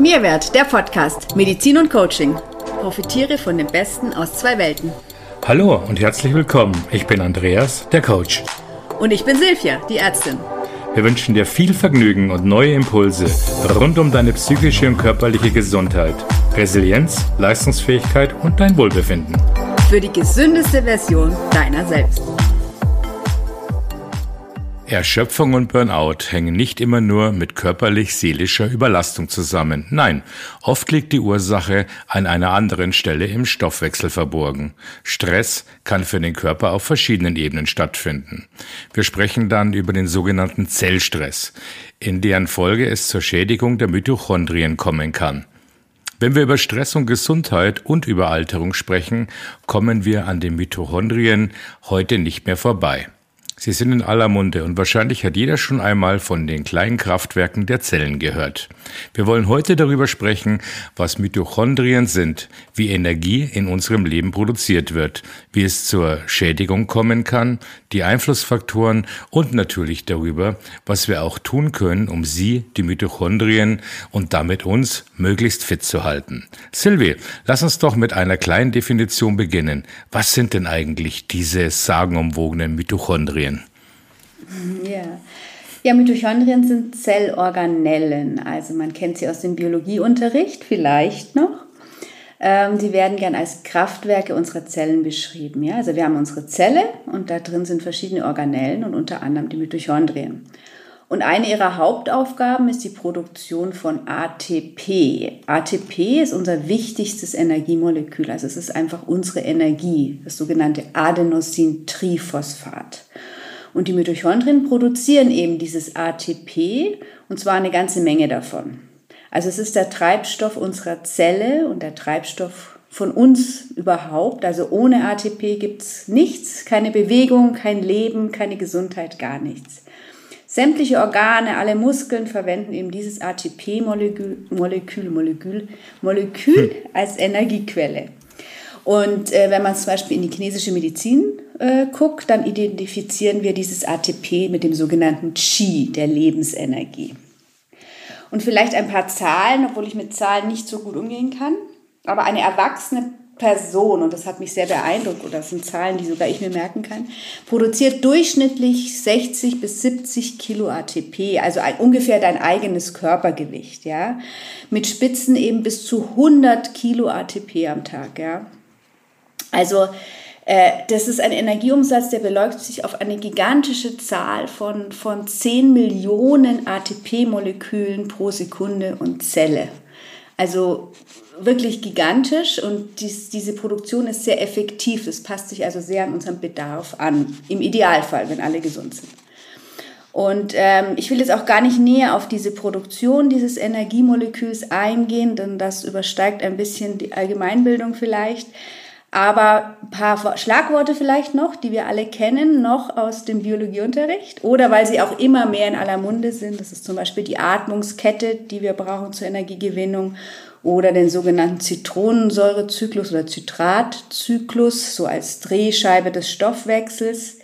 Mehrwert, der Podcast Medizin und Coaching. Profitiere von dem Besten aus zwei Welten. Hallo und herzlich willkommen. Ich bin Andreas, der Coach. Und ich bin Silvia, die Ärztin. Wir wünschen dir viel Vergnügen und neue Impulse rund um deine psychische und körperliche Gesundheit, Resilienz, Leistungsfähigkeit und dein Wohlbefinden. Für die gesündeste Version deiner selbst. Erschöpfung und Burnout hängen nicht immer nur mit körperlich-seelischer Überlastung zusammen. Nein, oft liegt die Ursache an einer anderen Stelle im Stoffwechsel verborgen. Stress kann für den Körper auf verschiedenen Ebenen stattfinden. Wir sprechen dann über den sogenannten Zellstress, in deren Folge es zur Schädigung der Mitochondrien kommen kann. Wenn wir über Stress und Gesundheit und über Alterung sprechen, kommen wir an den Mitochondrien heute nicht mehr vorbei. Sie sind in aller Munde und wahrscheinlich hat jeder schon einmal von den kleinen Kraftwerken der Zellen gehört. Wir wollen heute darüber sprechen, was Mitochondrien sind, wie Energie in unserem Leben produziert wird, wie es zur Schädigung kommen kann, die Einflussfaktoren und natürlich darüber, was wir auch tun können, um sie, die Mitochondrien und damit uns möglichst fit zu halten. Sylvie, lass uns doch mit einer kleinen Definition beginnen. Was sind denn eigentlich diese sagenumwogenen Mitochondrien? Ja. Ja, Mitochondrien sind Zellorganellen. Also man kennt sie aus dem Biologieunterricht vielleicht noch. Ähm, werden gern als Kraftwerke unserer Zellen beschrieben. Ja? Also wir haben unsere Zelle und da drin sind verschiedene Organellen und unter anderem die Mitochondrien. Und eine ihrer Hauptaufgaben ist die Produktion von ATP. ATP ist unser wichtigstes Energiemolekül, also es ist einfach unsere Energie, das sogenannte Adenosintriphosphat. Und die Mitochondrien produzieren eben dieses ATP und zwar eine ganze Menge davon. Also es ist der Treibstoff unserer Zelle und der Treibstoff von uns überhaupt. Also ohne ATP gibt es nichts, keine Bewegung, kein Leben, keine Gesundheit, gar nichts. Sämtliche Organe, alle Muskeln verwenden eben dieses ATP-Molekül Molekül, Molekül, Molekül als Energiequelle. Und äh, wenn man zum Beispiel in die chinesische Medizin äh, guckt, dann identifizieren wir dieses ATP mit dem sogenannten Qi, der Lebensenergie. Und vielleicht ein paar Zahlen, obwohl ich mit Zahlen nicht so gut umgehen kann. Aber eine erwachsene Person, und das hat mich sehr beeindruckt, oder das sind Zahlen, die sogar ich mir merken kann, produziert durchschnittlich 60 bis 70 Kilo ATP, also ein, ungefähr dein eigenes Körpergewicht, ja, mit Spitzen eben bis zu 100 Kilo ATP am Tag, ja. Also äh, das ist ein Energieumsatz, der beläuft sich auf eine gigantische Zahl von, von 10 Millionen ATP-Molekülen pro Sekunde und Zelle. Also wirklich gigantisch und dies, diese Produktion ist sehr effektiv. Das passt sich also sehr an unseren Bedarf an, im Idealfall, wenn alle gesund sind. Und ähm, ich will jetzt auch gar nicht näher auf diese Produktion dieses Energiemoleküls eingehen, denn das übersteigt ein bisschen die Allgemeinbildung vielleicht. Aber ein paar Schlagworte vielleicht noch, die wir alle kennen, noch aus dem Biologieunterricht oder weil sie auch immer mehr in aller Munde sind. Das ist zum Beispiel die Atmungskette, die wir brauchen zur Energiegewinnung oder den sogenannten Zitronensäurezyklus oder Zitratzyklus, so als Drehscheibe des Stoffwechsels.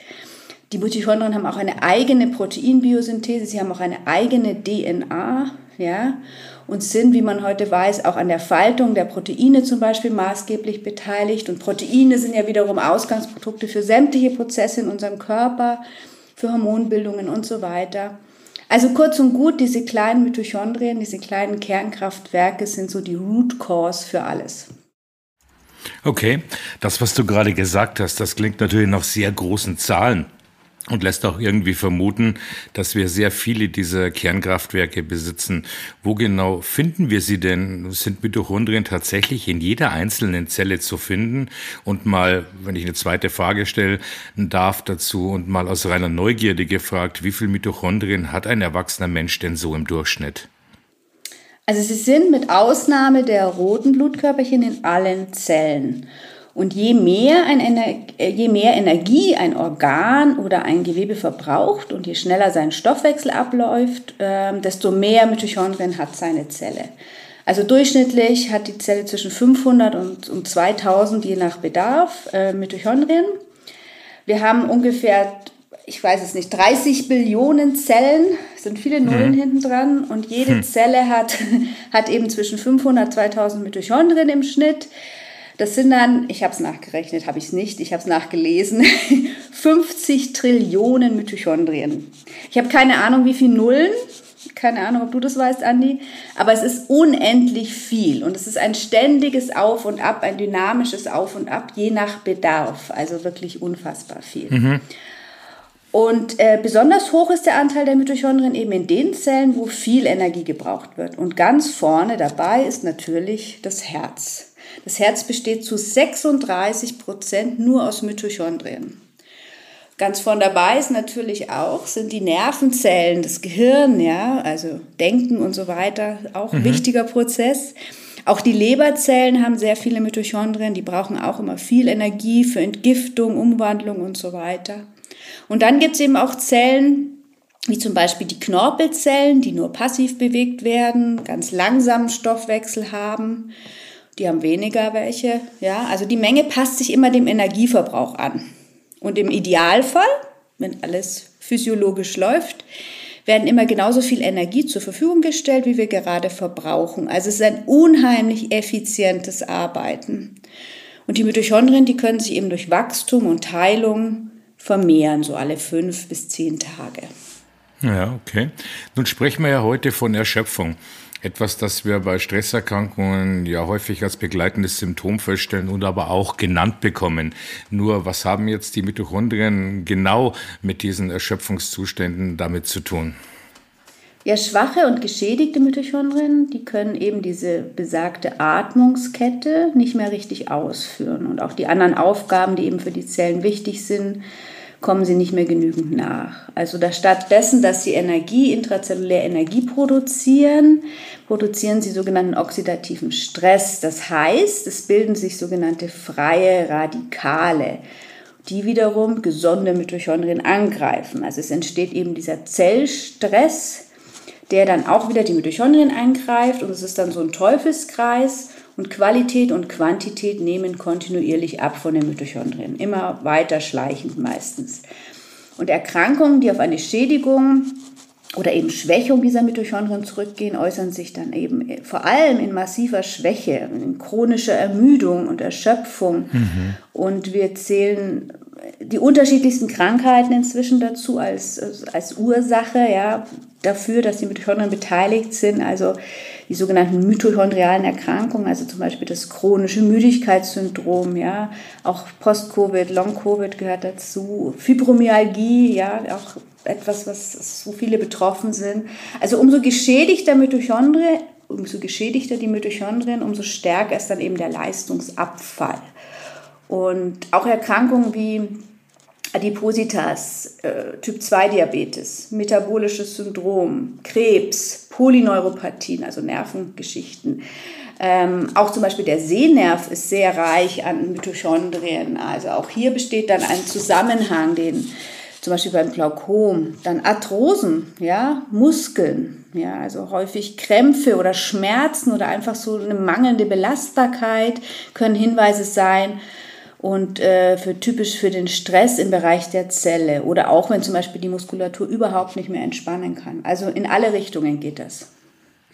Die Mitochondrien haben auch eine eigene Proteinbiosynthese, sie haben auch eine eigene DNA, ja und sind, wie man heute weiß, auch an der Faltung der Proteine zum Beispiel maßgeblich beteiligt. Und Proteine sind ja wiederum Ausgangsprodukte für sämtliche Prozesse in unserem Körper, für Hormonbildungen und so weiter. Also kurz und gut, diese kleinen Mitochondrien, diese kleinen Kernkraftwerke sind so die Root Cause für alles. Okay, das, was du gerade gesagt hast, das klingt natürlich nach sehr großen Zahlen und lässt auch irgendwie vermuten, dass wir sehr viele dieser Kernkraftwerke besitzen. Wo genau finden wir sie denn? Sind Mitochondrien tatsächlich in jeder einzelnen Zelle zu finden? Und mal, wenn ich eine zweite Frage stellen darf dazu und mal aus reiner Neugierde gefragt, wie viel Mitochondrien hat ein erwachsener Mensch denn so im Durchschnitt? Also sie sind mit Ausnahme der roten Blutkörperchen in allen Zellen. Und je mehr, ein äh, je mehr Energie ein Organ oder ein Gewebe verbraucht und je schneller sein Stoffwechsel abläuft, ähm, desto mehr Mitochondrien hat seine Zelle. Also durchschnittlich hat die Zelle zwischen 500 und, 2000 je nach Bedarf äh, Mitochondrien. Wir haben ungefähr ich weiß es nicht, 30 Billionen Zellen, sind viele Nullen mhm. hinten dran und jede hm. Zelle hat, hat eben zwischen 500 und 2000 Mitochondrien im Schnitt. Das sind dann, ich habe es nachgerechnet, habe ich es nicht, ich habe es nachgelesen, 50 Trillionen Mitochondrien. Ich habe keine Ahnung, wie viele Nullen, keine Ahnung, ob du das weißt, Andi, aber es ist unendlich viel und es ist ein ständiges Auf und Ab, ein dynamisches Auf und Ab, je nach Bedarf, also wirklich unfassbar viel. Mhm. Und äh, besonders hoch ist der Anteil der Mitochondrien eben in den Zellen, wo viel Energie gebraucht wird. Und ganz vorne dabei ist natürlich das Herz. Das Herz besteht zu 36 Prozent nur aus Mitochondrien. Ganz vorn dabei ist natürlich auch, sind die Nervenzellen, das Gehirn, ja, also Denken und so weiter, auch ein mhm. wichtiger Prozess. Auch die Leberzellen haben sehr viele Mitochondrien, die brauchen auch immer viel Energie für Entgiftung, Umwandlung und so weiter. Und dann gibt es eben auch Zellen, wie zum Beispiel die Knorpelzellen, die nur passiv bewegt werden, ganz langsamen Stoffwechsel haben. Die haben weniger welche. Ja, also die Menge passt sich immer dem Energieverbrauch an. Und im Idealfall, wenn alles physiologisch läuft, werden immer genauso viel Energie zur Verfügung gestellt, wie wir gerade verbrauchen. Also es ist ein unheimlich effizientes Arbeiten. Und die Mitochondrien, die können sich eben durch Wachstum und Teilung vermehren, so alle fünf bis zehn Tage. Ja, okay. Nun sprechen wir ja heute von Erschöpfung. Etwas, das wir bei Stresserkrankungen ja häufig als begleitendes Symptom feststellen und aber auch genannt bekommen. Nur was haben jetzt die Mitochondrien genau mit diesen Erschöpfungszuständen damit zu tun? Ja, schwache und geschädigte Mitochondrien, die können eben diese besagte Atmungskette nicht mehr richtig ausführen. Und auch die anderen Aufgaben, die eben für die Zellen wichtig sind, kommen sie nicht mehr genügend nach. Also da stattdessen, dass sie Energie, intrazellulär Energie produzieren, produzieren sie sogenannten oxidativen Stress. Das heißt, es bilden sich sogenannte freie Radikale, die wiederum gesunde Mitochondrien angreifen. Also es entsteht eben dieser Zellstress, der dann auch wieder die Mitochondrien angreift und es ist dann so ein Teufelskreis und Qualität und Quantität nehmen kontinuierlich ab von den Mitochondrien, immer weiter schleichend meistens. Und Erkrankungen, die auf eine Schädigung oder eben Schwächung dieser Mitochondrien zurückgehen, äußern sich dann eben vor allem in massiver Schwäche, in chronischer Ermüdung und Erschöpfung. Mhm. Und wir zählen die unterschiedlichsten Krankheiten inzwischen dazu als, als Ursache ja, dafür, dass die Mitochondrien beteiligt sind. Also die sogenannten mitochondrialen Erkrankungen, also zum Beispiel das chronische Müdigkeitssyndrom, ja, auch Post-Covid, Long-Covid gehört dazu, Fibromyalgie, ja, auch etwas, was so viele betroffen sind. Also umso geschädigter Mitochondrien, umso geschädigter die Mitochondrien, umso stärker ist dann eben der Leistungsabfall. Und auch Erkrankungen wie Adipositas, äh, Typ 2 Diabetes, metabolisches Syndrom, Krebs, Polyneuropathien, also Nervengeschichten. Ähm, auch zum Beispiel der Sehnerv ist sehr reich an Mitochondrien. Also auch hier besteht dann ein Zusammenhang, den zum Beispiel beim Glaukom, dann Arthrosen, ja, Muskeln, ja, also häufig Krämpfe oder Schmerzen oder einfach so eine mangelnde Belastbarkeit können Hinweise sein und äh, für typisch für den Stress im Bereich der Zelle oder auch wenn zum Beispiel die Muskulatur überhaupt nicht mehr entspannen kann. Also in alle Richtungen geht das.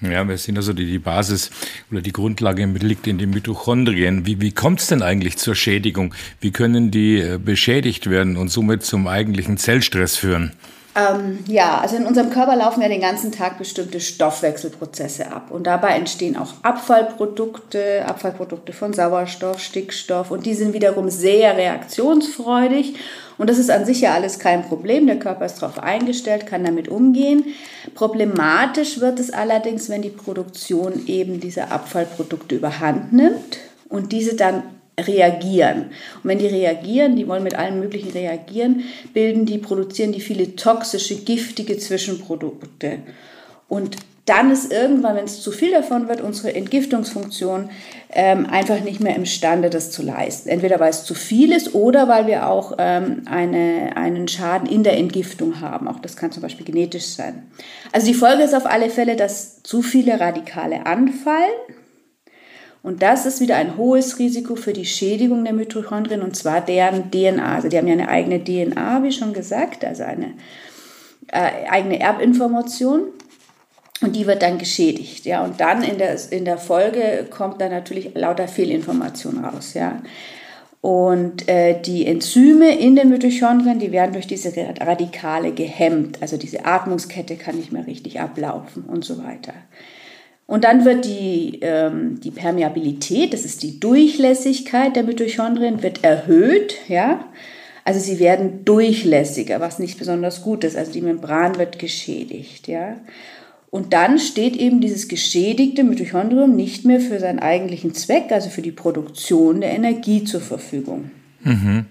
Ja, wir sehen also die, die Basis oder die Grundlage liegt in den Mitochondrien. Wie, wie kommt es denn eigentlich zur Schädigung? Wie können die äh, beschädigt werden und somit zum eigentlichen Zellstress führen? Ähm, ja, also in unserem Körper laufen ja den ganzen Tag bestimmte Stoffwechselprozesse ab. Und dabei entstehen auch Abfallprodukte, Abfallprodukte von Sauerstoff, Stickstoff. Und die sind wiederum sehr reaktionsfreudig. Und das ist an sich ja alles kein Problem. Der Körper ist darauf eingestellt, kann damit umgehen. Problematisch wird es allerdings, wenn die Produktion eben dieser Abfallprodukte überhand nimmt und diese dann reagieren. Und wenn die reagieren, die wollen mit allem Möglichen reagieren, bilden die, produzieren die viele toxische, giftige Zwischenprodukte. Und dann ist irgendwann, wenn es zu viel davon wird, unsere Entgiftungsfunktion ähm, einfach nicht mehr imstande, das zu leisten. Entweder weil es zu viel ist oder weil wir auch ähm, eine, einen Schaden in der Entgiftung haben. Auch das kann zum Beispiel genetisch sein. Also die Folge ist auf alle Fälle, dass zu viele Radikale anfallen Und das ist wieder ein hohes Risiko für die Schädigung der Mitochondrien und zwar deren DNA. Also die haben ja eine eigene DNA, wie schon gesagt, also eine äh, eigene Erbinformation und die wird dann geschädigt. Ja, und dann in der, in der Folge kommt dann natürlich lauter Fehlinformation raus. Ja. Und äh, die Enzyme in den Mitochondrien, die werden durch diese Radikale gehemmt. Also diese Atmungskette kann nicht mehr richtig ablaufen und so weiter. Und dann wird die, ähm, die Permeabilität, das ist die Durchlässigkeit der Mitochondrien, wird erhöht. Ja? Also sie werden durchlässiger, was nicht besonders gut ist. Also die Membran wird geschädigt. Ja? Und dann steht eben dieses geschädigte Mitochondrium nicht mehr für seinen eigentlichen Zweck, also für die Produktion der Energie zur Verfügung. Mhm.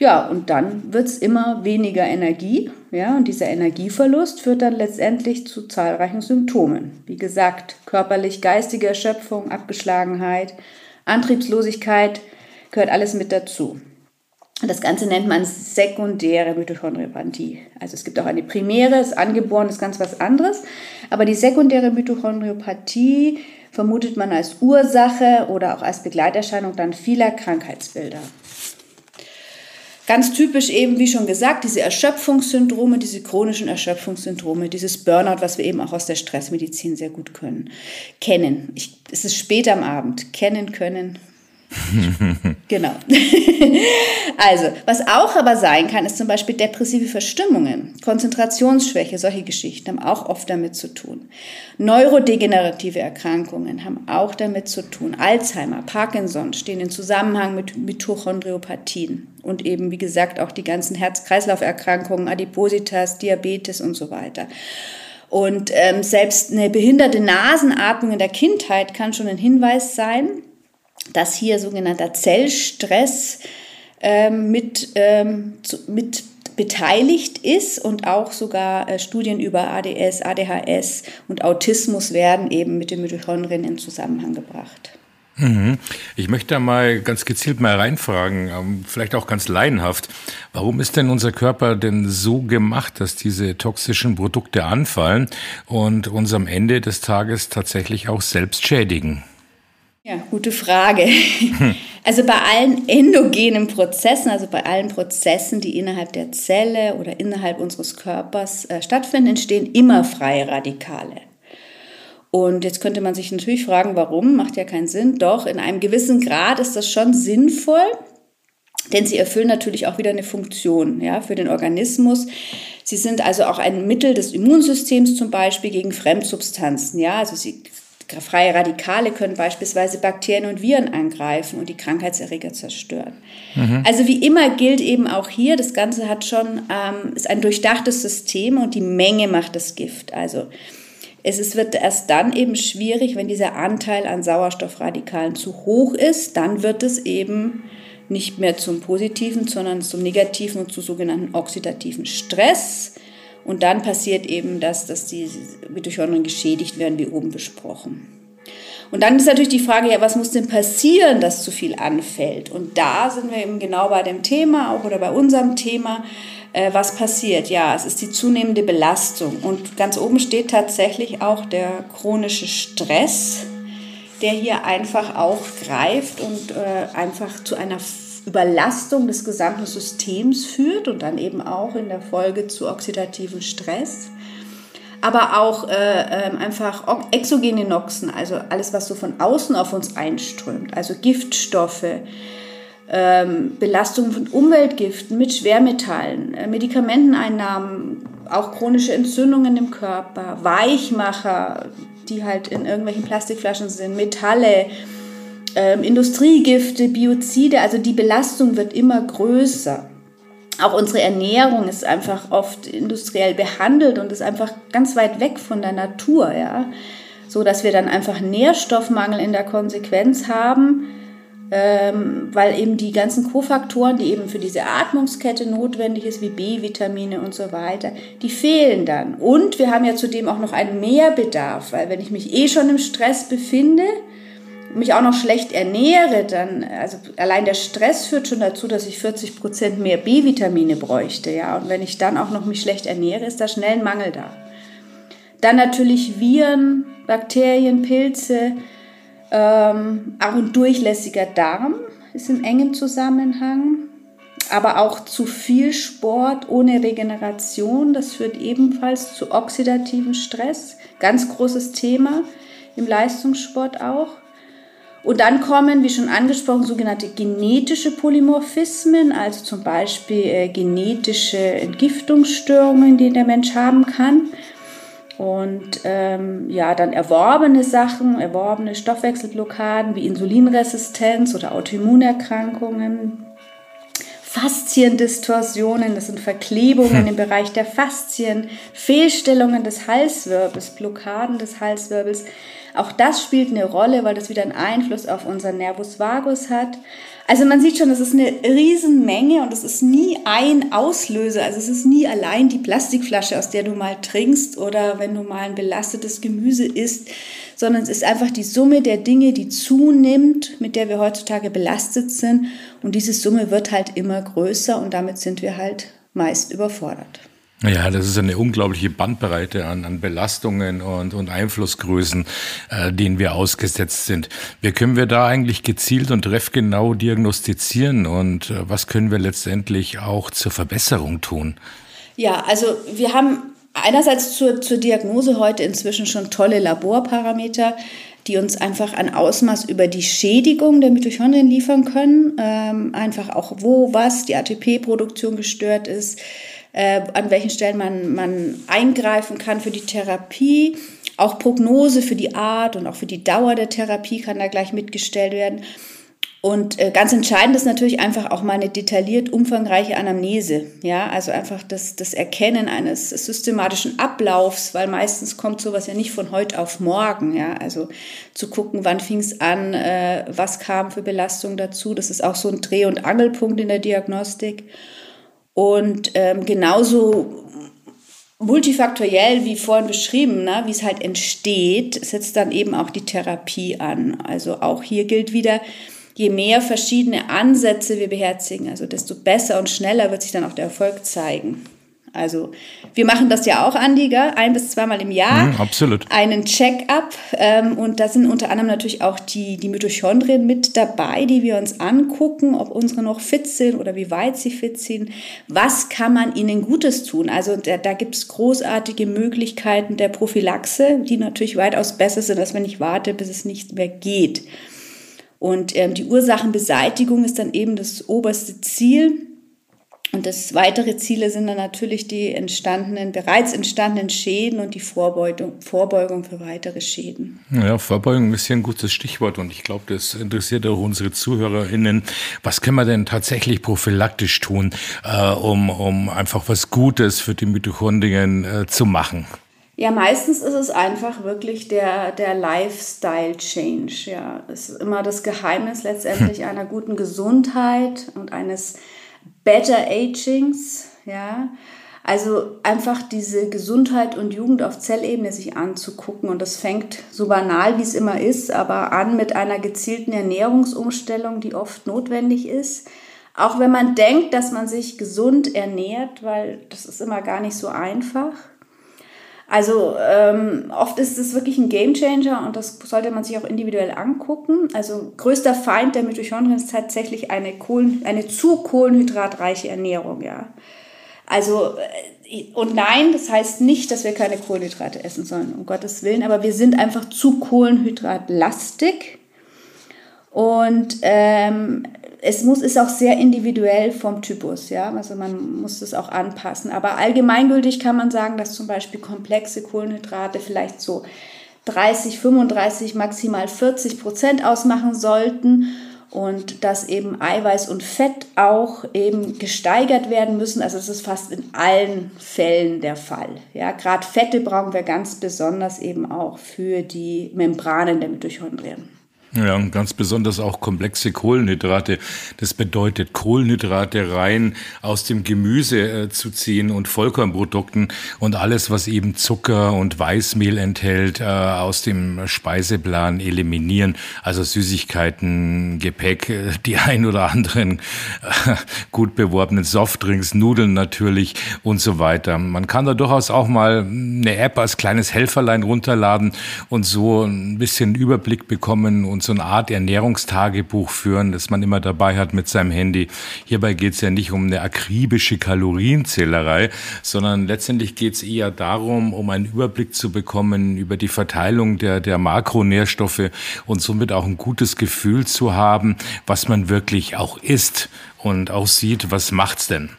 Ja, und dann wird es immer weniger Energie. Ja, und dieser Energieverlust führt dann letztendlich zu zahlreichen Symptomen. Wie gesagt, körperlich-geistige Erschöpfung, Abgeschlagenheit, Antriebslosigkeit gehört alles mit dazu. Das Ganze nennt man sekundäre Mitochondriopathie. Also es gibt auch eine primäre, das angeboren ist ganz was anderes. Aber die sekundäre Mitochondriopathie vermutet man als Ursache oder auch als Begleiterscheinung dann vieler Krankheitsbilder. Ganz typisch eben, wie schon gesagt, diese Erschöpfungssyndrome, diese chronischen Erschöpfungssyndrome, dieses Burnout, was wir eben auch aus der Stressmedizin sehr gut können, kennen. Ich, es ist spät am Abend, kennen können, genau. also, was auch aber sein kann, ist zum Beispiel depressive Verstimmungen, Konzentrationsschwäche, solche Geschichten haben auch oft damit zu tun. Neurodegenerative Erkrankungen haben auch damit zu tun. Alzheimer, Parkinson stehen in Zusammenhang mit Mitochondriopathien und eben, wie gesagt, auch die ganzen Herz-Kreislauf-Erkrankungen, Adipositas, Diabetes und so weiter. Und ähm, selbst eine behinderte Nasenatmung in der Kindheit kann schon ein Hinweis sein, dass hier sogenannter Zellstress ähm, mit, ähm, zu, mit beteiligt ist und auch sogar äh, Studien über ADS, ADHS und Autismus werden eben mit den Mitochondrien in Zusammenhang gebracht. Mhm. Ich möchte da mal ganz gezielt mal reinfragen, ähm, vielleicht auch ganz laienhaft. Warum ist denn unser Körper denn so gemacht, dass diese toxischen Produkte anfallen und uns am Ende des Tages tatsächlich auch selbst schädigen? Ja, gute Frage. Also bei allen endogenen Prozessen, also bei allen Prozessen, die innerhalb der Zelle oder innerhalb unseres Körpers äh, stattfinden, entstehen immer freie Radikale. Und jetzt könnte man sich natürlich fragen, warum? Macht ja keinen Sinn. Doch, in einem gewissen Grad ist das schon sinnvoll, denn sie erfüllen natürlich auch wieder eine Funktion ja, für den Organismus. Sie sind also auch ein Mittel des Immunsystems zum Beispiel gegen Fremdsubstanzen. Ja, also sie Freie Radikale können beispielsweise Bakterien und Viren angreifen und die Krankheitserreger zerstören. Mhm. Also wie immer gilt eben auch hier, das Ganze hat schon, ähm, ist ein durchdachtes System und die Menge macht das Gift. Also es ist, wird erst dann eben schwierig, wenn dieser Anteil an Sauerstoffradikalen zu hoch ist, dann wird es eben nicht mehr zum positiven, sondern zum negativen und zu sogenannten oxidativen Stress. Und dann passiert eben das, dass die Mitochondrien geschädigt werden, wie oben besprochen. Und dann ist natürlich die Frage, ja, was muss denn passieren, dass zu viel anfällt? Und da sind wir eben genau bei dem Thema, auch oder bei unserem Thema, äh, was passiert? Ja, es ist die zunehmende Belastung. Und ganz oben steht tatsächlich auch der chronische Stress, der hier einfach auch greift und äh, einfach zu einer Überlastung des gesamten Systems führt und dann eben auch in der Folge zu oxidativen Stress. Aber auch äh, äh, einfach exogene Noxen, also alles, was so von außen auf uns einströmt, also Giftstoffe, ähm, Belastungen von Umweltgiften mit Schwermetallen, äh, Medikamenteneinnahmen, auch chronische Entzündungen im Körper, Weichmacher, die halt in irgendwelchen Plastikflaschen sind, Metalle, ähm, Industriegifte, Biozide, also die Belastung wird immer größer. Auch unsere Ernährung ist einfach oft industriell behandelt und ist einfach ganz weit weg von der Natur, ja. So dass wir dann einfach Nährstoffmangel in der Konsequenz haben, ähm, weil eben die ganzen Kofaktoren, die eben für diese Atmungskette notwendig ist, wie B-Vitamine und so weiter, die fehlen dann. Und wir haben ja zudem auch noch einen Mehrbedarf, weil wenn ich mich eh schon im Stress befinde, mich auch noch schlecht ernähre, dann, also allein der Stress führt schon dazu, dass ich 40 Prozent mehr B-Vitamine bräuchte, ja. Und wenn ich dann auch noch mich schlecht ernähre, ist da schnell ein Mangel da. Dann natürlich Viren, Bakterien, Pilze, Ähm, auch ein durchlässiger Darm ist in engem Zusammenhang. Aber auch zu viel Sport ohne Regeneration, das führt ebenfalls zu oxidativem Stress. Ganz großes Thema im Leistungssport auch. Und dann kommen, wie schon angesprochen, sogenannte genetische Polymorphismen, also zum Beispiel äh, genetische Entgiftungsstörungen, die der Mensch haben kann. Und ähm, ja, dann erworbene Sachen, erworbene Stoffwechselblockaden wie Insulinresistenz oder Autoimmunerkrankungen, Fasziendistorsionen, das sind Verklebungen hm. im Bereich der Faszien, Fehlstellungen des Halswirbels, Blockaden des Halswirbels. Auch das spielt eine Rolle, weil das wieder einen Einfluss auf unseren Nervus vagus hat. Also man sieht schon, es ist eine Riesenmenge und es ist nie ein Auslöser. Also es ist nie allein die Plastikflasche, aus der du mal trinkst oder wenn du mal ein belastetes Gemüse isst, sondern es ist einfach die Summe der Dinge, die zunimmt, mit der wir heutzutage belastet sind. Und diese Summe wird halt immer größer und damit sind wir halt meist überfordert. Ja, das ist eine unglaubliche Bandbreite an, an Belastungen und, und Einflussgrößen, äh, denen wir ausgesetzt sind. Wie können wir da eigentlich gezielt und treffgenau diagnostizieren und äh, was können wir letztendlich auch zur Verbesserung tun? Ja, also wir haben einerseits zur, zur Diagnose heute inzwischen schon tolle Laborparameter, die uns einfach ein Ausmaß über die Schädigung der Mitochondrien liefern können. Ähm, einfach auch wo, was die ATP-Produktion gestört ist, äh, an welchen Stellen man, man eingreifen kann für die Therapie. Auch Prognose für die Art und auch für die Dauer der Therapie kann da gleich mitgestellt werden. Und äh, ganz entscheidend ist natürlich einfach auch mal eine detailliert umfangreiche Anamnese. Ja, also einfach das, das Erkennen eines systematischen Ablaufs, weil meistens kommt sowas ja nicht von heute auf morgen. Ja, also zu gucken, wann fing es an, äh, was kam für Belastung dazu. Das ist auch so ein Dreh- und Angelpunkt in der Diagnostik. Und ähm, genauso multifaktoriell, wie vorhin beschrieben, ne, wie es halt entsteht, setzt dann eben auch die Therapie an. Also auch hier gilt wieder, je mehr verschiedene Ansätze wir beherzigen, also desto besser und schneller wird sich dann auch der Erfolg zeigen. Also wir machen das ja auch, Andi, gell? ein bis zweimal im Jahr. Mm, absolut. Einen Check-up. Ähm, und da sind unter anderem natürlich auch die, die Mitochondrien mit dabei, die wir uns angucken, ob unsere noch fit sind oder wie weit sie fit sind. Was kann man ihnen Gutes tun? Also da, da gibt es großartige Möglichkeiten der Prophylaxe, die natürlich weitaus besser sind, als wenn ich warte, bis es nicht mehr geht. Und ähm, die Ursachenbeseitigung ist dann eben das oberste Ziel. Und das weitere Ziele sind dann natürlich die entstandenen, bereits entstandenen Schäden und die Vorbeugung, Vorbeugung für weitere Schäden. Ja, Vorbeugung ist hier ein gutes Stichwort und ich glaube, das interessiert auch unsere ZuhörerInnen. Was können wir denn tatsächlich prophylaktisch tun, äh, um, um einfach was Gutes für die Mitochondrien äh, zu machen? Ja, meistens ist es einfach wirklich der, der Lifestyle-Change. Ja, es ist immer das Geheimnis letztendlich hm. einer guten Gesundheit und eines Better Agings, ja. Also einfach diese Gesundheit und Jugend auf Zellebene sich anzugucken. Und das fängt so banal, wie es immer ist, aber an mit einer gezielten Ernährungsumstellung, die oft notwendig ist. Auch wenn man denkt, dass man sich gesund ernährt, weil das ist immer gar nicht so einfach. Also ähm, oft ist es wirklich ein Gamechanger und das sollte man sich auch individuell angucken. Also größter Feind der Mitochondrien ist tatsächlich eine, Kohlen, eine zu kohlenhydratreiche Ernährung, ja. Also äh, und nein, das heißt nicht, dass wir keine Kohlenhydrate essen sollen, um Gottes Willen, aber wir sind einfach zu kohlenhydratlastig. Und ähm, es muss, ist auch sehr individuell vom Typus, ja. Also man muss es auch anpassen. Aber allgemeingültig kann man sagen, dass zum Beispiel komplexe Kohlenhydrate vielleicht so 30, 35, maximal 40 Prozent ausmachen sollten und dass eben Eiweiß und Fett auch eben gesteigert werden müssen. Also das ist fast in allen Fällen der Fall. Ja, gerade Fette brauchen wir ganz besonders eben auch für die Membranen der Mitochondrien. Ja, und ganz besonders auch komplexe Kohlenhydrate. Das bedeutet, Kohlenhydrate rein aus dem Gemüse äh, zu ziehen und Vollkornprodukten und alles, was eben Zucker und Weißmehl enthält, äh, aus dem Speiseplan eliminieren. Also Süßigkeiten, Gepäck, äh, die ein oder anderen äh, gut beworbenen Softdrinks, Nudeln natürlich und so weiter. Man kann da durchaus auch mal eine App als kleines Helferlein runterladen und so ein bisschen Überblick bekommen und und so eine Art Ernährungstagebuch führen, das man immer dabei hat mit seinem Handy. Hierbei geht es ja nicht um eine akribische Kalorienzählerei, sondern letztendlich geht es eher darum, um einen Überblick zu bekommen über die Verteilung der, der Makronährstoffe und somit auch ein gutes Gefühl zu haben, was man wirklich auch isst und auch sieht, was macht's denn.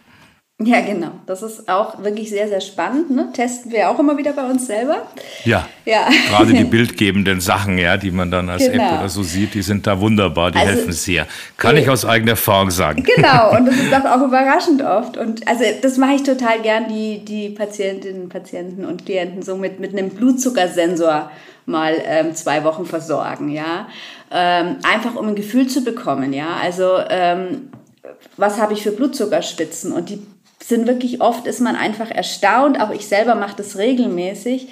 Ja, genau. Das ist auch wirklich sehr, sehr spannend. Ne? Testen wir auch immer wieder bei uns selber. Ja. ja. Gerade die bildgebenden Sachen, ja, die man dann als genau. App oder so sieht, die sind da wunderbar, die also, helfen sehr. Kann ich aus eigener Erfahrung sagen. Genau, und das ist auch, auch überraschend oft. Und also das mache ich total gern, die, die Patientinnen, Patienten und Klienten so mit, mit einem Blutzuckersensor mal ähm, zwei Wochen versorgen, ja. Ähm, einfach um ein Gefühl zu bekommen, ja. Also ähm, was habe ich für Blutzuckerspitzen? Und die sind wirklich oft, ist man einfach erstaunt, auch ich selber mache das regelmäßig,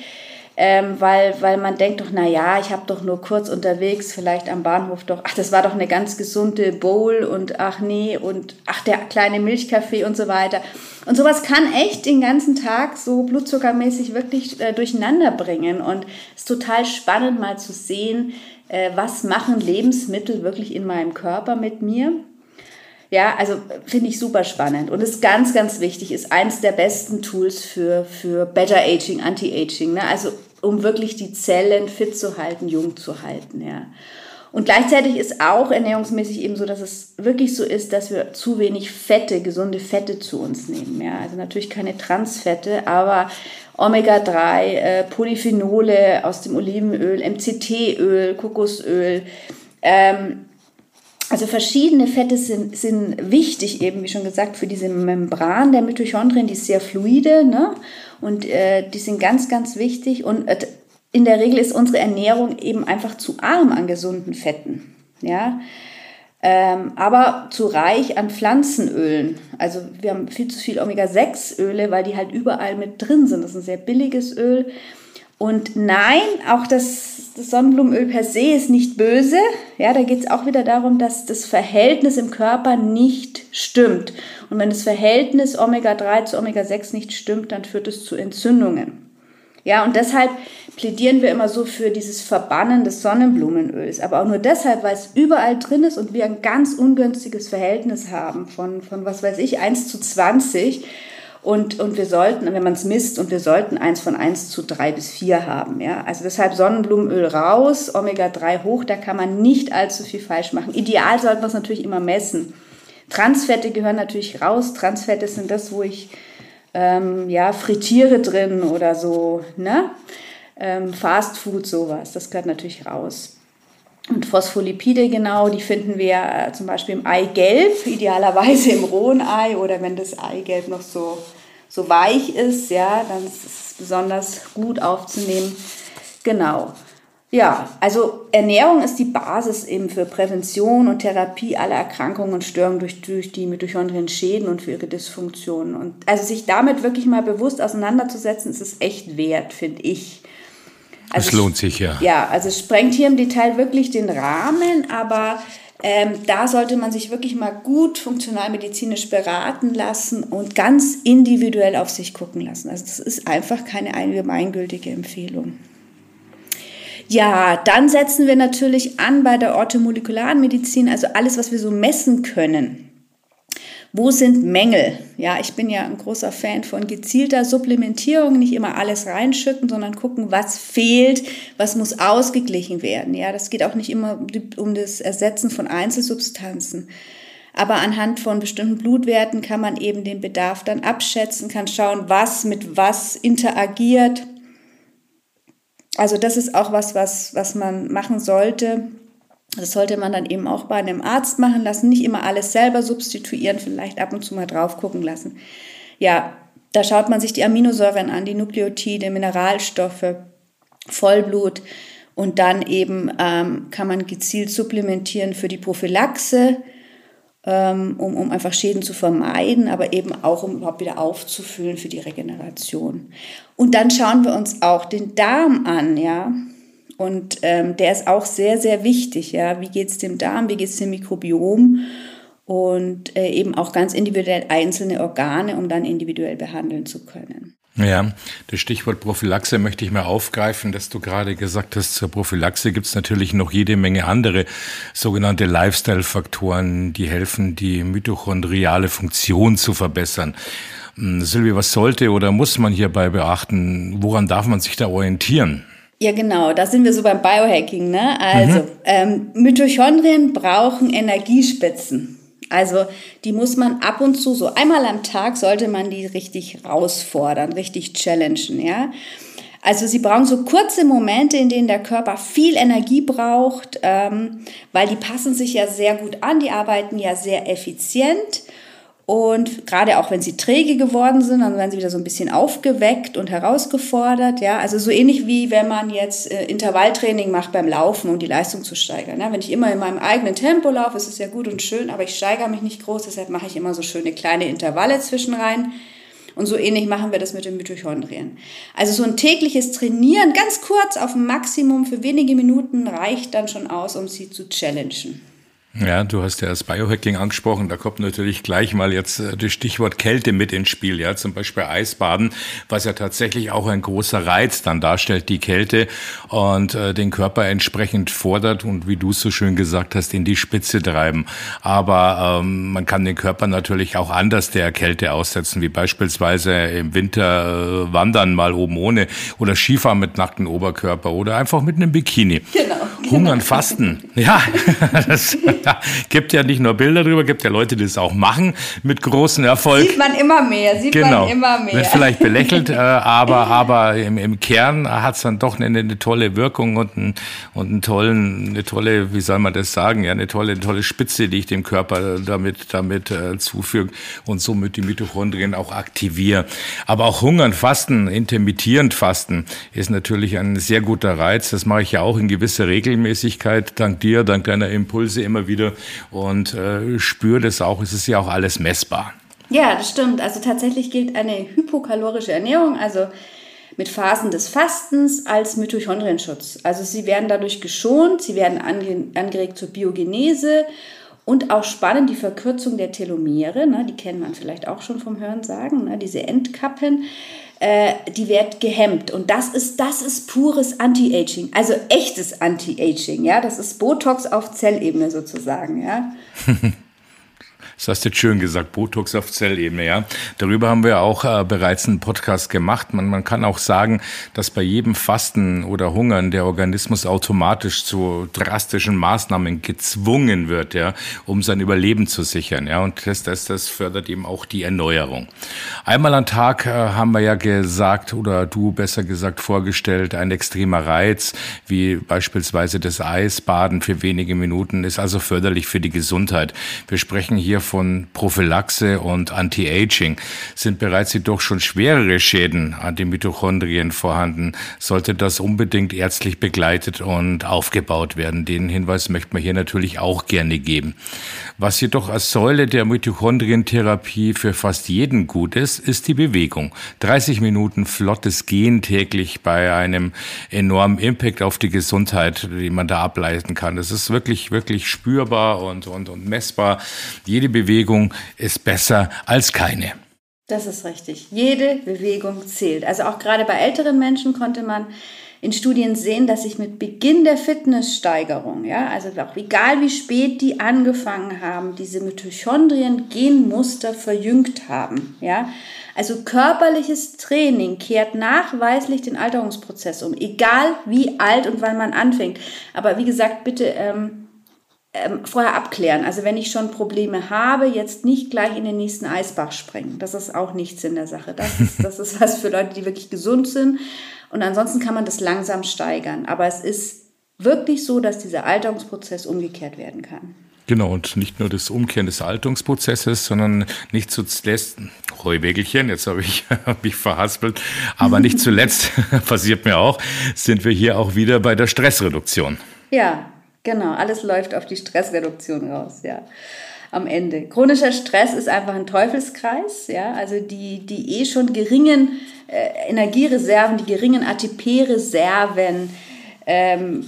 ähm, weil, weil man denkt doch, na ja, ich habe doch nur kurz unterwegs, vielleicht am Bahnhof doch, ach, das war doch eine ganz gesunde Bowl und ach nee und ach, der kleine Milchkaffee und so weiter. Und sowas kann echt den ganzen Tag so blutzuckermäßig wirklich äh, durcheinander bringen. Und es ist total spannend mal zu sehen, äh, was machen Lebensmittel wirklich in meinem Körper mit mir ja, also finde ich super spannend und ist ganz, ganz wichtig, ist eins der besten Tools für, für Better Aging, Anti-Aging, ne? also um wirklich die Zellen fit zu halten, jung zu halten, ja. Und gleichzeitig ist auch ernährungsmäßig eben so, dass es wirklich so ist, dass wir zu wenig Fette, gesunde Fette zu uns nehmen. Ja, also natürlich keine Transfette, aber Omega-3, äh, Polyphenole aus dem Olivenöl, MCT-Öl, Kokosöl, ähm, also verschiedene Fette sind, sind wichtig, eben wie schon gesagt, für diese Membran der Mitochondrien, die ist sehr fluide ne? und äh, die sind ganz, ganz wichtig. Und äh, in der Regel ist unsere Ernährung eben einfach zu arm an gesunden Fetten. Ja? Ähm, aber zu reich an Pflanzenölen. Also wir haben viel zu viel Omega-6-Öle, weil die halt überall mit drin sind. Das ist ein sehr billiges Öl. Und nein, auch das, Sonnenblumenöl per se ist nicht böse. Ja, da geht es auch wieder darum, dass das Verhältnis im Körper nicht stimmt. Und wenn das Verhältnis Omega-3 zu Omega-6 nicht stimmt, dann führt es zu Entzündungen. Ja, und deshalb plädieren wir immer so für dieses Verbannen des Sonnenblumenöls. Aber auch nur deshalb, weil es überall drin ist und wir ein ganz ungünstiges Verhältnis haben von, von was weiß ich, 1 zu 20 und, und wir sollten, wenn man es misst, und wir sollten eins von eins zu drei bis vier haben. Ja? Also deshalb Sonnenblumenöl raus, Omega-3 hoch, da kann man nicht allzu viel falsch machen. Ideal sollten wir es natürlich immer messen. Transfette gehören natürlich raus. Transfette sind das, wo ich ähm, ja, frittiere drin oder so. Ne? Ähm, Fast Food, sowas, das gehört natürlich raus. Und Phospholipide genau, die finden wir äh, zum Beispiel im Eigelb, idealerweise im rohen Ei oder wenn das Eigelb noch so, so weich ist, ja, dann ist es besonders gut aufzunehmen. Genau. Ja, also Ernährung ist die Basis eben für Prävention und Therapie aller Erkrankungen und Störungen durch, durch die mitochondrien Schäden und für ihre Dysfunktionen. Und also sich damit wirklich mal bewusst auseinanderzusetzen, ist es echt wert, finde ich. Also es lohnt sich ja. Ja, also es sprengt hier im Detail wirklich den Rahmen, aber ähm, da sollte man sich wirklich mal gut funktionalmedizinisch beraten lassen und ganz individuell auf sich gucken lassen. Also das ist einfach keine allgemeingültige Empfehlung. Ja, dann setzen wir natürlich an bei der orthomolekularen Medizin, also alles, was wir so messen können. Wo sind Mängel? Ja, ich bin ja ein großer Fan von gezielter Supplementierung, nicht immer alles reinschütten, sondern gucken, was fehlt, was muss ausgeglichen werden. Ja, das geht auch nicht immer um das Ersetzen von Einzelsubstanzen. Aber anhand von bestimmten Blutwerten kann man eben den Bedarf dann abschätzen, kann schauen, was mit was interagiert. Also das ist auch was, was, was man machen sollte. Das sollte man dann eben auch bei einem Arzt machen lassen, nicht immer alles selber substituieren, vielleicht ab und zu mal drauf gucken lassen. Ja, da schaut man sich die Aminosäuren an, die Nukleotide, Mineralstoffe, Vollblut und dann eben ähm, kann man gezielt supplementieren für die Prophylaxe, ähm, um, um einfach Schäden zu vermeiden, aber eben auch, um überhaupt wieder aufzufüllen für die Regeneration. Und dann schauen wir uns auch den Darm an, ja. Und ähm, der ist auch sehr, sehr wichtig. Ja? Wie geht es dem Darm, wie geht es dem Mikrobiom? Und äh, eben auch ganz individuell einzelne Organe, um dann individuell behandeln zu können. Ja, das Stichwort Prophylaxe möchte ich mal aufgreifen, dass du gerade gesagt hast, zur Prophylaxe gibt es natürlich noch jede Menge andere sogenannte Lifestyle-Faktoren, die helfen, die mitochondriale Funktion zu verbessern. Hm, Silvia, was sollte oder muss man hierbei beachten? Woran darf man sich da orientieren? Ja, genau, da sind wir so beim Biohacking. Ne? Also, mhm. ähm, Mitochondrien brauchen Energiespitzen. Also die muss man ab und zu, so einmal am Tag sollte man die richtig herausfordern, richtig challengen, ja. Also sie brauchen so kurze Momente, in denen der Körper viel Energie braucht, ähm, weil die passen sich ja sehr gut an, die arbeiten ja sehr effizient und gerade auch wenn sie träge geworden sind, dann werden sie wieder so ein bisschen aufgeweckt und herausgefordert. Ja, also so ähnlich wie wenn man jetzt äh, Intervalltraining macht beim Laufen, um die Leistung zu steigern. Ja, wenn ich immer in meinem eigenen Tempo laufe, ist es ja gut und schön, aber ich steigere mich nicht groß, deshalb mache ich immer so schöne kleine Intervalle zwischen rein. Und so ähnlich machen wir das mit den Mitochondrien. Also so ein tägliches Trainieren, ganz kurz auf dem Maximum für wenige Minuten, reicht dann schon aus, um sie zu challengen. Ja, du hast ja das Biohacking angesprochen. Da kommt natürlich gleich mal jetzt äh, das Stichwort Kälte mit ins Spiel. Ja, zum Beispiel Eisbaden, was ja tatsächlich auch ein großer Reiz dann darstellt, die Kälte und äh, den Körper entsprechend fordert und wie du so schön gesagt hast, in die Spitze treiben. Aber ähm, man kann den Körper natürlich auch anders der Kälte aussetzen, wie beispielsweise im Winter äh, wandern mal oben ohne oder Skifahren mit nacktem Oberkörper oder einfach mit einem Bikini. Genau. Hungern, Fasten. Ja, das gibt ja nicht nur Bilder drüber, gibt ja Leute, die das auch machen mit großem Erfolg. Sieht man immer mehr, sieht genau. man immer mehr. Wird vielleicht belächelt, äh, aber, aber im, im Kern hat es dann doch eine, eine, tolle Wirkung und, ein, und einen tollen, eine tolle, wie soll man das sagen, ja, eine tolle, eine tolle Spitze, die ich dem Körper damit, damit äh, zufüge und somit die Mitochondrien auch aktiviere. Aber auch Hungern, Fasten, intermittierend Fasten ist natürlich ein sehr guter Reiz. Das mache ich ja auch in gewisser Regelmäßigkeit, dank dir, dank deiner Impulse immer wieder und äh, spüre das auch. Es ist ja auch alles messbar. Ja, das stimmt. Also tatsächlich gilt eine hypokalorische Ernährung, also mit Phasen des Fastens als Mitochondrienschutz. Also sie werden dadurch geschont, sie werden ange angeregt zur Biogenese und auch spannend die Verkürzung der Telomere, ne, die kennt man vielleicht auch schon vom Hörensagen, ne, diese Endkappen äh, die wird gehemmt. Und das ist, das ist pures Anti-Aging, also echtes Anti-Aging, ja. Das ist Botox auf Zellebene sozusagen, ja. Das hast du jetzt schön gesagt, Botox auf Zellebene, ja. Darüber haben wir auch äh, bereits einen Podcast gemacht. Man, man kann auch sagen, dass bei jedem Fasten oder Hungern der Organismus automatisch zu drastischen Maßnahmen gezwungen wird, ja, um sein Überleben zu sichern, ja. Und das, das, das fördert eben auch die Erneuerung. Einmal am Tag äh, haben wir ja gesagt, oder du besser gesagt vorgestellt, ein extremer Reiz, wie beispielsweise das Eisbaden für wenige Minuten, ist also förderlich für die Gesundheit. Wir sprechen hier von Prophylaxe und Anti-Aging. Sind bereits jedoch schon schwerere Schäden an den Mitochondrien vorhanden, sollte das unbedingt ärztlich begleitet und aufgebaut werden. Den Hinweis möchte man hier natürlich auch gerne geben. Was jedoch als Säule der Mitochondrientherapie für fast jeden gut ist, ist die Bewegung. 30 Minuten flottes Gehen täglich bei einem enormen Impact auf die Gesundheit, die man da ableiten kann. Das ist wirklich, wirklich spürbar und, und, und messbar. Jede Bewegung ist besser als keine. Das ist richtig. Jede Bewegung zählt. Also auch gerade bei älteren Menschen konnte man in Studien sehen, dass sich mit Beginn der Fitnesssteigerung, ja, also auch egal wie spät die angefangen haben, diese Mitochondrien-Genmuster verjüngt haben, ja. Also körperliches Training kehrt nachweislich den Alterungsprozess um, egal wie alt und wann man anfängt. Aber wie gesagt, bitte ähm, ähm, vorher abklären. Also wenn ich schon Probleme habe, jetzt nicht gleich in den nächsten Eisbach springen. Das ist auch nichts in der Sache. Das ist, das ist was für Leute, die wirklich gesund sind. Und ansonsten kann man das langsam steigern. Aber es ist wirklich so, dass dieser Alterungsprozess umgekehrt werden kann. Genau, und nicht nur das Umkehren des Alterungsprozesses, sondern nicht zuletzt, Heuwägelchen, jetzt habe ich mich verhaspelt, aber nicht zuletzt, passiert mir auch, sind wir hier auch wieder bei der Stressreduktion. Ja, Genau, alles läuft auf die Stressreduktion raus, ja. Am Ende. Chronischer Stress ist einfach ein Teufelskreis, ja. Also die, die eh schon geringen äh, Energiereserven, die geringen ATP-Reserven, ähm,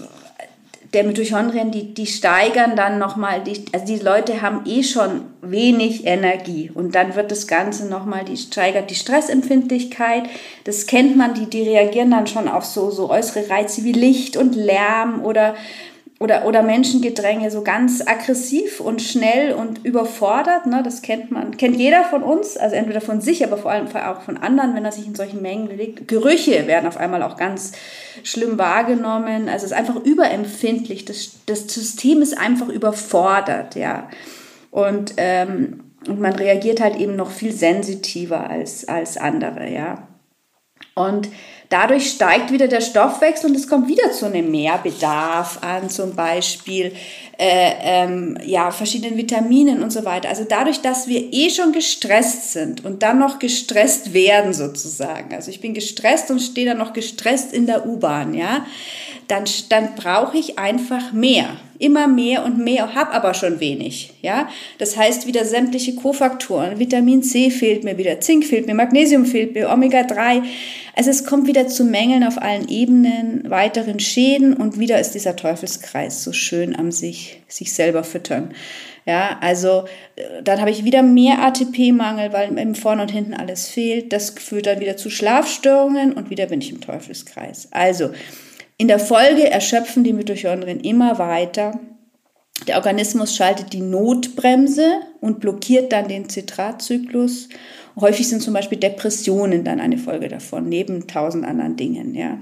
der Mitochondrien, die, die steigern dann nochmal, die, also die Leute haben eh schon wenig Energie und dann wird das Ganze nochmal, die steigert die Stressempfindlichkeit. Das kennt man, die, die reagieren dann schon auf so, so äußere Reize wie Licht und Lärm oder oder, oder Menschengedränge so ganz aggressiv und schnell und überfordert. Ne? Das kennt man, kennt jeder von uns, also entweder von sich, aber vor allem auch von anderen, wenn er sich in solchen Mengen bewegt. Gerüche werden auf einmal auch ganz schlimm wahrgenommen. Also es ist einfach überempfindlich. Das, das System ist einfach überfordert, ja. Und, ähm, und man reagiert halt eben noch viel sensitiver als, als andere, ja. Und Dadurch steigt wieder der Stoffwechsel und es kommt wieder zu einem Mehrbedarf an, zum Beispiel äh, ähm, ja, verschiedenen Vitaminen und so weiter. Also dadurch, dass wir eh schon gestresst sind und dann noch gestresst werden sozusagen. Also ich bin gestresst und stehe dann noch gestresst in der U-Bahn, ja dann, dann brauche ich einfach mehr. Immer mehr und mehr, habe aber schon wenig. Ja? Das heißt wieder sämtliche Kofaktoren. Vitamin C fehlt mir wieder, Zink fehlt mir, Magnesium fehlt mir, Omega-3. Also es kommt wieder zu Mängeln auf allen Ebenen, weiteren Schäden und wieder ist dieser Teufelskreis so schön am sich, sich selber füttern. Ja, also äh, dann habe ich wieder mehr ATP-Mangel, weil im Vorne und hinten alles fehlt. Das führt dann wieder zu Schlafstörungen und wieder bin ich im Teufelskreis. Also in der Folge erschöpfen die Mitochondrien immer weiter. Der Organismus schaltet die Notbremse und blockiert dann den Zitratzyklus. Häufig sind zum Beispiel Depressionen dann eine Folge davon, neben tausend anderen Dingen. Ja.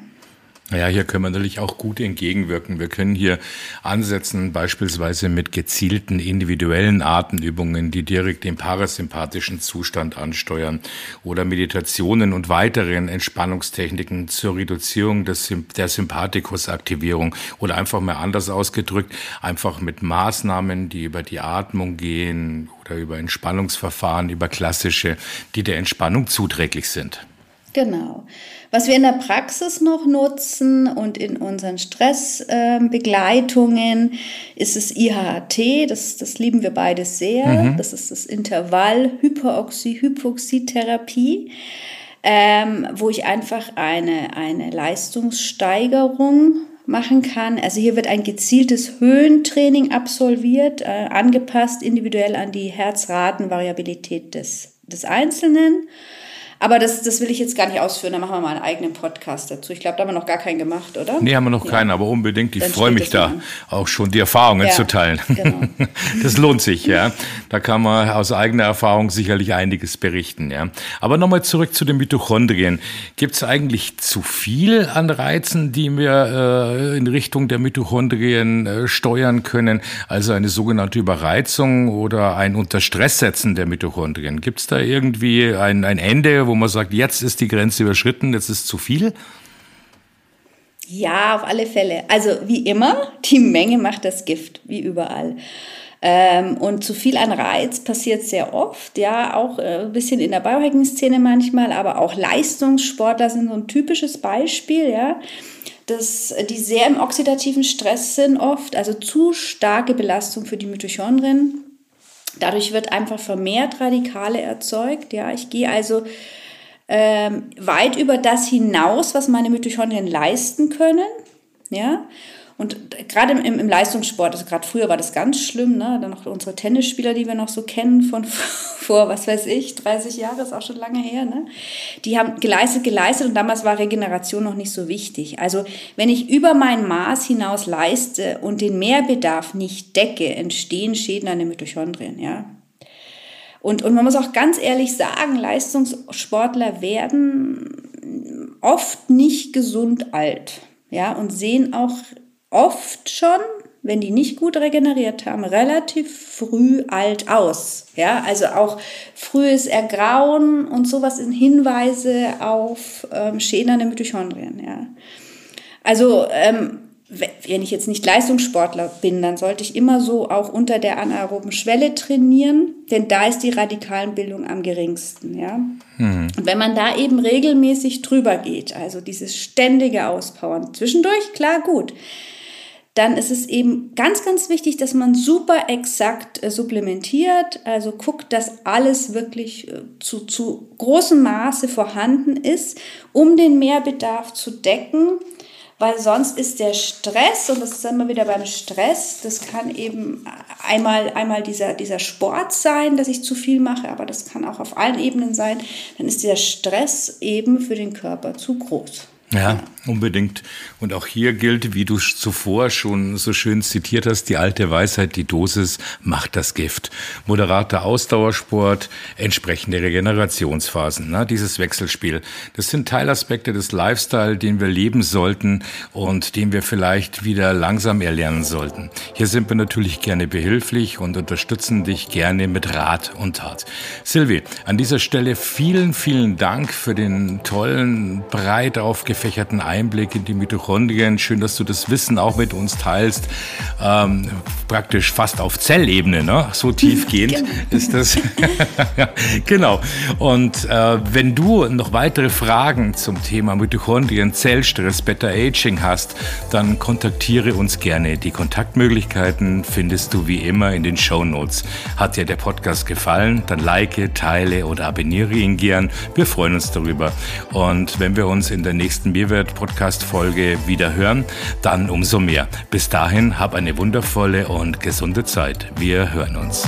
Ja, hier können wir natürlich auch gut entgegenwirken. Wir können hier ansetzen, beispielsweise mit gezielten individuellen Atemübungen, die direkt den parasympathischen Zustand ansteuern oder Meditationen und weiteren Entspannungstechniken zur Reduzierung des, der Sympathikusaktivierung oder einfach mal anders ausgedrückt, einfach mit Maßnahmen, die über die Atmung gehen oder über Entspannungsverfahren, über klassische, die der Entspannung zuträglich sind. Genau. Was wir in der Praxis noch nutzen und in unseren Stressbegleitungen äh, ist es IHT, das, das lieben wir beide sehr. Mhm. Das ist das Intervall Hyperoxy-Hypoxie-Therapie, ähm, wo ich einfach eine, eine Leistungssteigerung machen kann. Also hier wird ein gezieltes Höhentraining absolviert, äh, angepasst individuell an die Herzratenvariabilität des, des Einzelnen. Aber das, das will ich jetzt gar nicht ausführen, da machen wir mal einen eigenen Podcast dazu. Ich glaube, da haben wir noch gar keinen gemacht, oder? Nee, haben wir noch ja. keinen, aber unbedingt. Ich freue mich da an. auch schon die Erfahrungen ja, zu teilen. Genau. Das lohnt sich, ja. Da kann man aus eigener Erfahrung sicherlich einiges berichten, ja. Aber nochmal zurück zu den Mitochondrien. Gibt es eigentlich zu viel an Reizen, die wir äh, in Richtung der Mitochondrien äh, steuern können? Also eine sogenannte Überreizung oder ein Unterstresssetzen der Mitochondrien. Gibt es da irgendwie ein, ein Ende, wo man sagt, jetzt ist die Grenze überschritten, jetzt ist zu viel? Ja, auf alle Fälle. Also wie immer, die Menge macht das Gift, wie überall. Ähm, und zu viel an Reiz passiert sehr oft, ja, auch äh, ein bisschen in der Biohacking-Szene manchmal, aber auch Leistungssportler sind so ein typisches Beispiel, ja, dass die sehr im oxidativen Stress sind oft, also zu starke Belastung für die Mitochondrien. Dadurch wird einfach vermehrt Radikale erzeugt, ja. Ich gehe also ähm, weit über das hinaus, was meine Mitochondrien leisten können. Ja? Und gerade im, im, Leistungssport, also gerade früher war das ganz schlimm, ne? dann noch unsere Tennisspieler, die wir noch so kennen von vor, was weiß ich, 30 Jahre, ist auch schon lange her, ne? die haben geleistet, geleistet und damals war Regeneration noch nicht so wichtig. Also wenn ich über mein Maß hinaus leiste und den Mehrbedarf nicht decke, entstehen Schäden an den Mitochondrien. Ja? Und, und man muss auch ganz ehrlich sagen, Leistungssportler werden oft nicht gesund alt. Ja, und sehen auch oft schon, wenn die nicht gut regeneriert haben, relativ früh alt aus. Ja, also auch frühes Ergrauen und sowas sind Hinweise auf ähm, den Mitochondrien. Ja. Also ähm, wenn ich jetzt nicht Leistungssportler bin, dann sollte ich immer so auch unter der anaeroben Schwelle trainieren, denn da ist die Radikalenbildung am geringsten, ja. Mhm. Und wenn man da eben regelmäßig drüber geht, also dieses ständige Auspowern, zwischendurch, klar, gut, dann ist es eben ganz, ganz wichtig, dass man super exakt äh, supplementiert, also guckt, dass alles wirklich äh, zu, zu großem Maße vorhanden ist, um den Mehrbedarf zu decken weil sonst ist der Stress, und das ist immer wieder beim Stress, das kann eben einmal, einmal dieser, dieser Sport sein, dass ich zu viel mache, aber das kann auch auf allen Ebenen sein, dann ist der Stress eben für den Körper zu groß. Ja, unbedingt. Und auch hier gilt, wie du zuvor schon so schön zitiert hast, die alte Weisheit, die Dosis macht das Gift. Moderater Ausdauersport, entsprechende Regenerationsphasen, ne? dieses Wechselspiel. Das sind Teilaspekte des Lifestyle, den wir leben sollten und den wir vielleicht wieder langsam erlernen sollten. Hier sind wir natürlich gerne behilflich und unterstützen dich gerne mit Rat und Tat. Silvi, an dieser Stelle vielen, vielen Dank für den tollen, breit aufgeführten gefächerten Einblick in die Mitochondrien. Schön, dass du das Wissen auch mit uns teilst. Ähm, praktisch fast auf Zellebene, ne? so tiefgehend genau. ist das. genau. Und äh, wenn du noch weitere Fragen zum Thema Mitochondrien, Zellstress, Better Aging hast, dann kontaktiere uns gerne. Die Kontaktmöglichkeiten findest du wie immer in den Show Notes. Hat dir der Podcast gefallen, dann like, teile oder abonniere ihn gern. Wir freuen uns darüber. Und wenn wir uns in der nächsten nächsten Mehrwert-Podcast-Folge wieder hören, dann umso mehr. Bis dahin, hab eine wundervolle und gesunde Zeit. Wir hören uns.